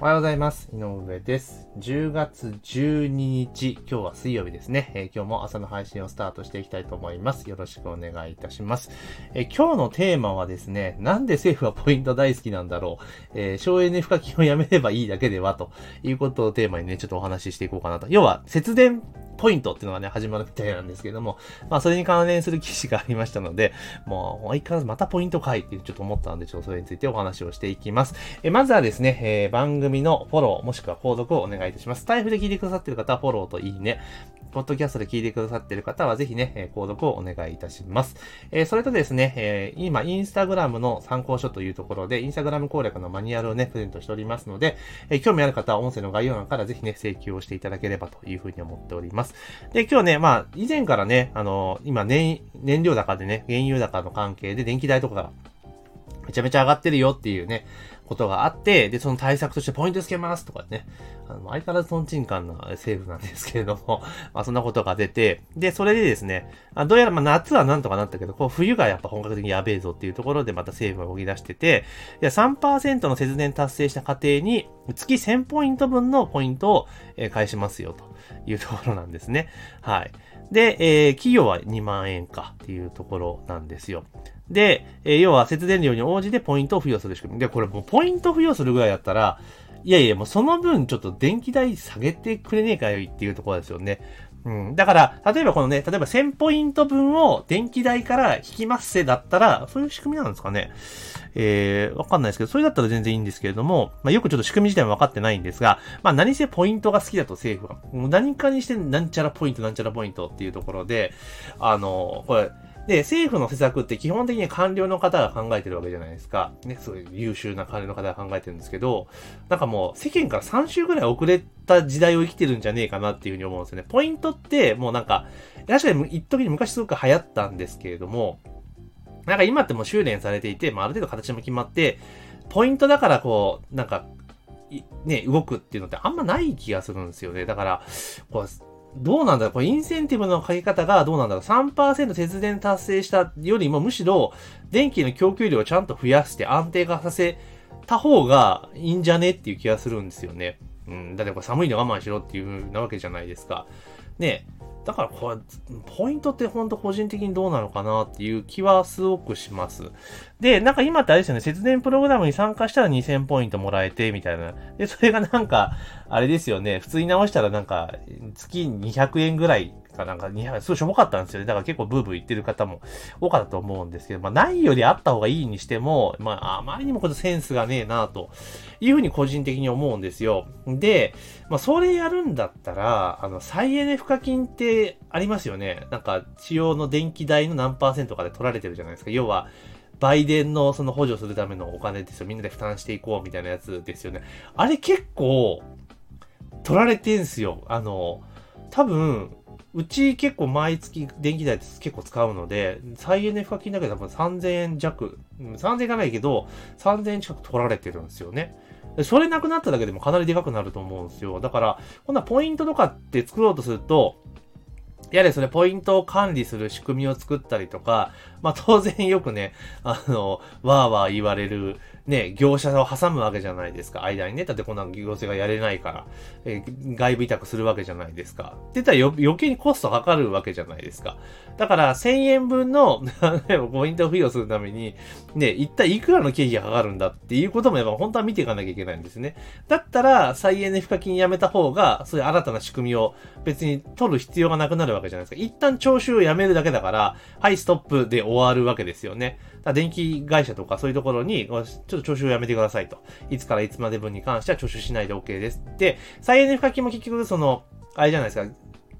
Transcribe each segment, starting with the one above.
おはようございます。井上です。10月12日、今日は水曜日ですね。えー今日も朝の配信をスタートしていきたいと思います。よろしくお願いいたします。えー今日のテーマはですね、なんで政府はポイント大好きなんだろう。えー省エネ賦課金をやめればいいだけでは、ということをテーマにね、ちょっとお話ししていこうかなと。要は、節電ポイントっていうのがね、始まるみたいなんですけども、まあ、それに関連する記事がありましたので、もう、相変わらずまたポイントかいってちょっと思ったので、ちょっとそれについてお話をしていきます。えまずはですね、え番組組のフォロー、もしくは購読をお願いいたします。スタイフで聞いてくださっている方はフォローといいね。ポッドキャストで聞いてくださっている方はぜひね、えー購読をお願いいたします。えーそれとですね、えー今、インスタグラムの参考書というところで、インスタグラム攻略のマニュアルをね、プレゼントしておりますので、えー興味ある方は音声の概要欄からぜひね、請求をしていただければというふうに思っております。で、今日ね、まあ、以前からね、あの今、燃、燃料高でね、原油高の関係で電気代とかがめちゃめちゃ上がってるよっていうね、ことがあって、で、その対策としてポイントつけますとかね、あの、相変わらずトンチンカンな政府なんですけれども、まあそんなことが出て、で、それでですね、あどうやらまあ夏はなんとかなったけど、こう冬がやっぱ本格的にやべえぞっていうところでまた政府が動き出してて、いや3%の節電達成した家庭に月1000ポイント分のポイントを返しますよというところなんですね。はい。で、えー企業は2万円かっていうところなんですよ。で、え要は節電量に応じてポイントを付与する仕組み。で、これもうポイント付与するぐらいだったら、いやいや、もうその分ちょっと電気代下げてくれねえかよっていうところですよね。うん。だから、例えばこのね、例えば1000ポイント分を電気代から引きますせだったら、そういう仕組みなんですかね。えー、わかんないですけど、それだったら全然いいんですけれども、まあよくちょっと仕組み自体もわかってないんですが、まあ何せポイントが好きだと政府は。もう何かにしてなんちゃらポイントなんちゃらポイントっていうところで、あの、これ、で、政府の施策って基本的に官僚の方が考えてるわけじゃないですか。ね、そういう優秀な官僚の方が考えてるんですけど、なんかもう世間から3週ぐらい遅れた時代を生きてるんじゃねえかなっていうふうに思うんですよね。ポイントってもうなんか、確かに一時に昔すごく流行ったんですけれども、なんか今ってもう修練されていて、まあ、ある程度形も決まって、ポイントだからこう、なんか、ね、動くっていうのってあんまない気がするんですよね。だから、こう、どうなんだろう？これインセンティブのかけ方がどうなんだろう ?3% 節電達成したよりもむしろ電気の供給量をちゃんと増やして安定化させた方がいいんじゃねっていう気がするんですよね。うん。だってこれ寒いの我慢しろっていうなわけじゃないですか。ねだからこれ、ポイントって本当個人的にどうなのかなっていう気はすごくします。で、なんか今ってあれですよね、節電プログラムに参加したら2000ポイントもらえて、みたいな。で、それがなんか、あれですよね、普通に直したらなんか、月200円ぐらいかなんか200、すごいしょぼかったんですよね。だから結構ブーブー言ってる方も多かったと思うんですけど、まあないよりあった方がいいにしても、まああまりにもこれセンスがねえなというふうに個人的に思うんですよ。で、まあそれやるんだったら、あの、再エネ賦課金ってありますよね。なんか、使用の電気代の何パーセントかで取られてるじゃないですか。要は、売電のその補助するためのお金ですよ。みんなで負担していこうみたいなやつですよね。あれ結構、取られてんすよ。あの、多分、うち結構毎月電気代って結構使うので、再エネ賦課金だけで多分3000円弱、3000円いかないけど、3000円近く取られてるんですよね。それなくなっただけでもかなりでかくなると思うんですよ。だから、今度はポイントとかって作ろうとすると、やはりそれポイントを管理する仕組みを作ったりとか、まあ当然よくね、あの、わーわー言われる、ね、業者を挟むわけじゃないですか。間にね。だってこんな行政がやれないから、えー外部委託するわけじゃないですか。って言ったら余計にコストかかるわけじゃないですか。だから1000円分の、ポイントを付与するために、ね、一体いくらの経費がかかるんだっていうこともやっぱ本当は見ていかなきゃいけないんですね。だったら、再エネ賦課金やめた方が、そういう新たな仕組みを別に取る必要がなくなるわけじゃないですか。一旦徴収をやめるだけだから、はい、ストップで終わるわけですよね。電気会社とかそういうところに、ちょっと徴収をやめてくださいと。いつからいつまで分に関しては徴収しないで OK です。で、再エネ賦課金も結局その、あれじゃないですか。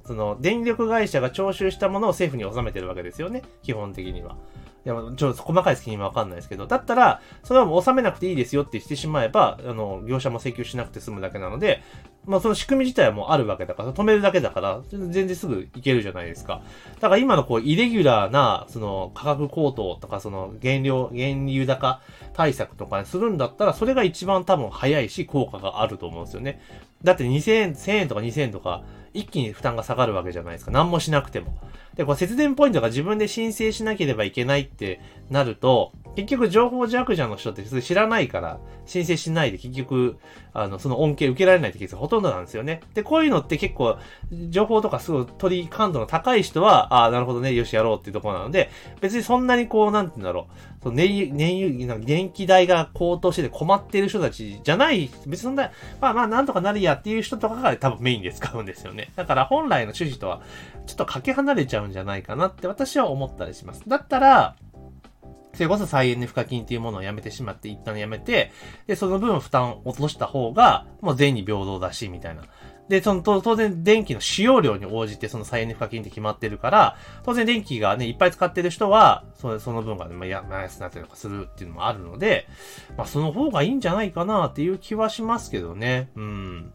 その、電力会社が徴収したものを政府に納めてるわけですよね。基本的には。いや、ちょっと細かい責任はわかんないですけど、だったら、それはもう納めなくていいですよってしてしまえば、あの、業者も請求しなくて済むだけなので、まあその仕組み自体はもうあるわけだから、止めるだけだから、全然すぐいけるじゃないですか。だから今のこう、イレギュラーな、その、価格高騰とか、その、原料、原油高対策とかにするんだったら、それが一番多分早いし、効果があると思うんですよね。だって2000円、1000円とか2000円とか、一気に負担が下がるわけじゃないですか。何もしなくても。で、これ節電ポイントが自分で申請しなければいけないってなると、結局情報弱者の人って知らないから申請しないで結局、あの、その恩恵受けられないってケースがほとんどなんですよね。で、こういうのって結構、情報とかすごい取り感度の高い人は、ああ、なるほどね、よしやろうっていうところなので、別にそんなにこう、なんて言うんだろう、その燃油、燃油、電気代が高騰してて困っている人たちじゃない、別にそんな、まあまあなんとかなるやっていう人とかが多分メインで使うんですよね。だから本来の趣旨とは、ちょっとかけ離れちゃうんじゃないかなって私は思ったりします。だったら、それこそ再エネ賦課金っていうものをやめてしまって、一旦やめて、で、その分負担を落とした方が、もう全員に平等だし、みたいな。で、その、当然電気の使用量に応じてその再エネ賦課金って決まってるから、当然電気がね、いっぱい使ってる人は、そのその分がね、まあ、や、安くなったりとかするっていうのもあるので、まあ、その方がいいんじゃないかなっていう気はしますけどね。うん。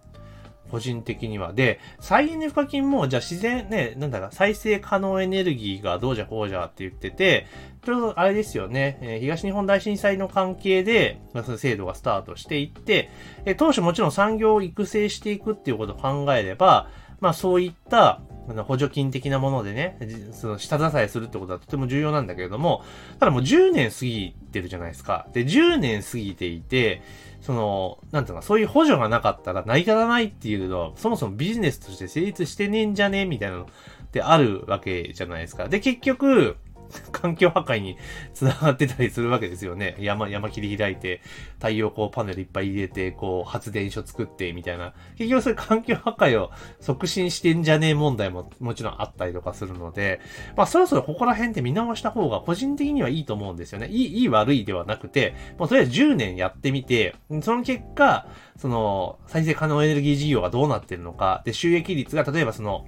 個人的には。で、再エネ賦課金も、じゃあ自然ね、なんだか、再生可能エネルギーがどうじゃこうじゃって言ってて、ちょうどあれですよね、えー、東日本大震災の関係で、ま、その制度がスタートしていって、えー、当初もちろん産業を育成していくっていうことを考えれば、まあそういった、補助金的なものでね、その下支えするってことはとても重要なんだけれども、ただもう10年過ぎてるじゃないですか。で、10年過ぎていて、その、なんていうか、そういう補助がなかったら成り立たないっていうのは、そもそもビジネスとして成立してねえんじゃねえみたいなのってあるわけじゃないですか。で、結局、環境破壊に繋がってたりするわけですよね。山、山切り開いて、太陽光パネルいっぱい入れて、こう、発電所作って、みたいな。結局そういう環境破壊を促進してんじゃねえ問題ももちろんあったりとかするので、まあそろそろここら辺って見直した方が個人的にはいいと思うんですよね。いい、いい悪いではなくて、もうとりあえず10年やってみて、その結果、その、再生可能エネルギー事業がどうなってるのか、で、収益率が例えばその、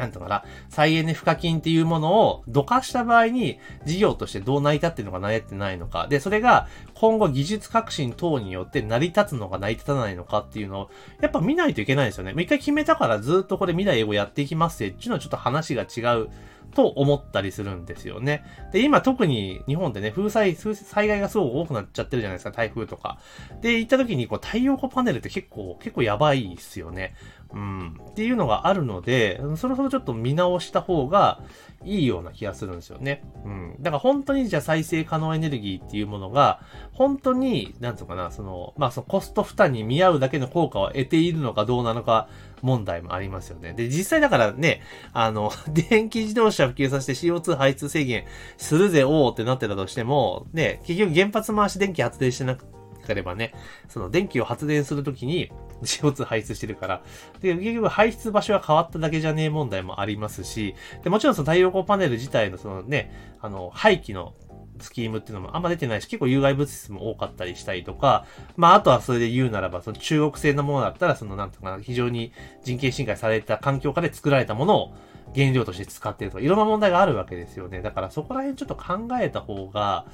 なんとかな、再エネ賦課金っていうものをどかした場合に事業としてどう成り立ってるのか成り立ってないのか。で、それが今後技術革新等によって成り立つのか成り立たないのかっていうのをやっぱ見ないといけないですよね。もう一回決めたからずっとこれ未来英語やっていきますってっていうのはちょっと話が違うと思ったりするんですよね。で、今特に日本でね、風災、災害がすごく多くなっちゃってるじゃないですか、台風とか。で、行った時にこう太陽光パネルって結構、結構やばいっすよね。うん。っていうのがあるので、そろそろちょっと見直した方がいいような気がするんですよね。うん。だから本当にじゃあ再生可能エネルギーっていうものが、本当に、なんつうかな、その、まあそのコスト負担に見合うだけの効果を得ているのかどうなのか問題もありますよね。で、実際だからね、あの、電気自動車普及させて CO2 排出制限するぜ、おーってなってたとしても、ね、結局原発回し電気発電してなくければね、その電気を発電するときに CO2 排出してるから、で、結局排出場所が変わっただけじゃねえ問題もありますし、で、もちろんその太陽光パネル自体のそのね、あの、廃棄のスキームっていうのもあんま出てないし、結構有害物質も多かったりしたりとか、まあ、あとはそれで言うならば、その中国製のものだったら、そのなんとか非常に人権侵害された環境下で作られたものを原料として使ってるとか、いろんな問題があるわけですよね。だからそこら辺ちょっと考えた方が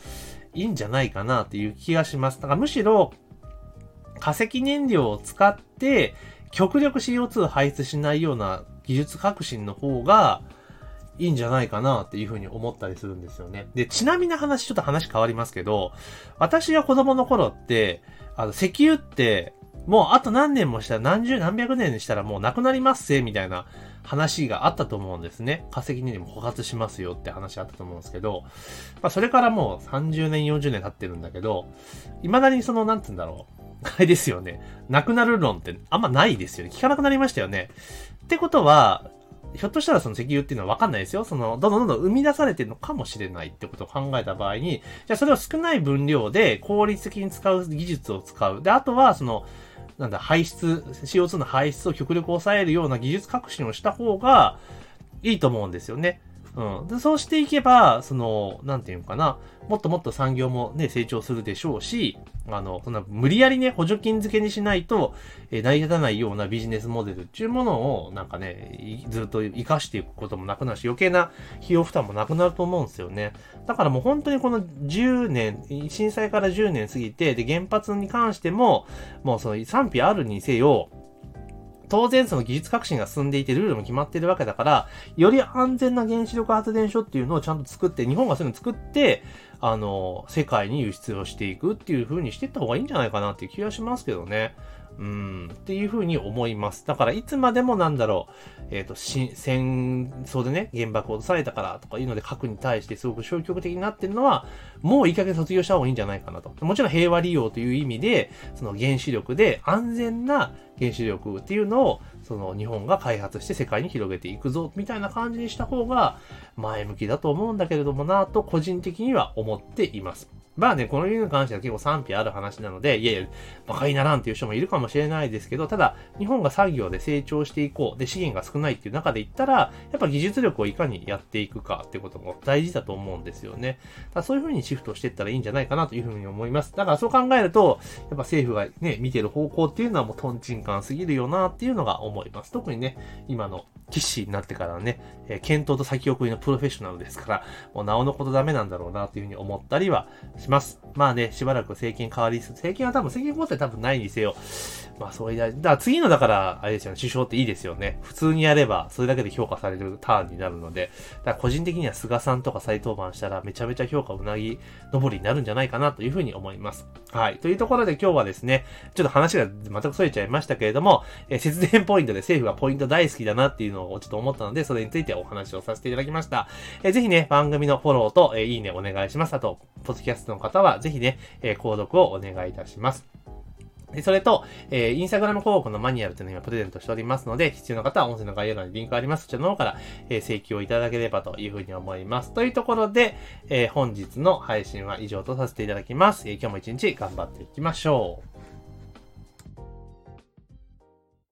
いいんじゃないかなっていう気がします。だからむしろ、化石燃料を使って、極力 CO2 排出しないような技術革新の方が、いいんじゃないかなっていうふうに思ったりするんですよね。で、ちなみな話、ちょっと話変わりますけど、私が子供の頃って、あの、石油って、もうあと何年もしたら何十何百年したらもうなくなりますぜ、みたいな話があったと思うんですね。化石にでも枯渇しますよって話あったと思うんですけど、まあそれからもう30年、40年経ってるんだけど、未だにその、なんて言うんだろう。あれですよね。なくなる論ってあんまないですよね。聞かなくなりましたよね。ってことは、ひょっとしたらその石油っていうのはわかんないですよ。その、どんどんどんどん生み出されてるのかもしれないってことを考えた場合に、じゃあそれを少ない分量で効率的に使う技術を使う。で、あとはその、なんだ、排出、CO2 の排出を極力抑えるような技術革新をした方がいいと思うんですよね。うん。で、そうしていけば、その、なんていうのかな、もっともっと産業もね、成長するでしょうし、あの、そんな無理やりね、補助金付けにしないと、えー、成り立たないようなビジネスモデルっていうものを、なんかね、ずっと活かしていくこともなくなるし、余計な費用負担もなくなると思うんですよね。だからもう本当にこの10年、震災から10年過ぎて、で、原発に関しても、もうその賛否あるにせよ、当然その技術革新が進んでいてルールも決まってるわけだから、より安全な原子力発電所っていうのをちゃんと作って、日本がそういうの作って、あの、世界に輸出をしていくっていう風にしていった方がいいんじゃないかなっていう気がしますけどね。うん、っていうふうに思います。だからいつまでもなんだろう、えっ、ー、と、戦争でね、原爆を落とされたからとかいうので核に対してすごく消極的になってるのは、もういい加減卒業した方がいいんじゃないかなと。もちろん平和利用という意味で、その原子力で安全な原子力っていうのを、その日本が開発して世界に広げていくぞ、みたいな感じにした方が前向きだと思うんだけれどもなと個人的には思っています。まあね、この理由に関しては結構賛否ある話なので、いやいや、馬鹿にならんっていう人もいるかもしれないですけど、ただ、日本が産業で成長していこう、で、資源が少ないっていう中で言ったら、やっぱ技術力をいかにやっていくかっていうことも大事だと思うんですよね。だそういう風にシフトしていったらいいんじゃないかなという風に思います。だからそう考えると、やっぱ政府がね、見てる方向っていうのはもうトンチンカンすぎるよなっていうのが思います。特にね、今の騎士になってからね、えー、検討と先送りのプロフェッショナルですから、もうなおのことダメなんだろうなというふうに思ったりはしします。まあね、しばらく政権変わり、政権は多分政権交代多分ないにせよ。まあそういう、だから次のだから、あれですよね、首相っていいですよね。普通にやれば、それだけで評価されるターンになるので、だから個人的には菅さんとか再登板したらめちゃめちゃ評価うなぎ登りになるんじゃないかなというふうに思います。はい。というところで今日はですね、ちょっと話が全くそれちゃいましたけれども、えー、節電ポイントで政府がポイント大好きだなっていうのをちょっと思ったので、それについてお話をさせていただきました。えー、ぜひね、番組のフォローと、えー、いいねお願いします。あと、ポッドキャストのの方はぜひね、えー、購読をお願いいたします。それと、えー、インスタグラム広告のマニュアルというのを今プレゼントしておりますので、必要な方は音声の概要欄にリンクあります。そちらの方から、えー、請求をいただければというふうに思います。というところで、えー、本日の配信は以上とさせていただきます。え、今日も一日頑張っていきましょう。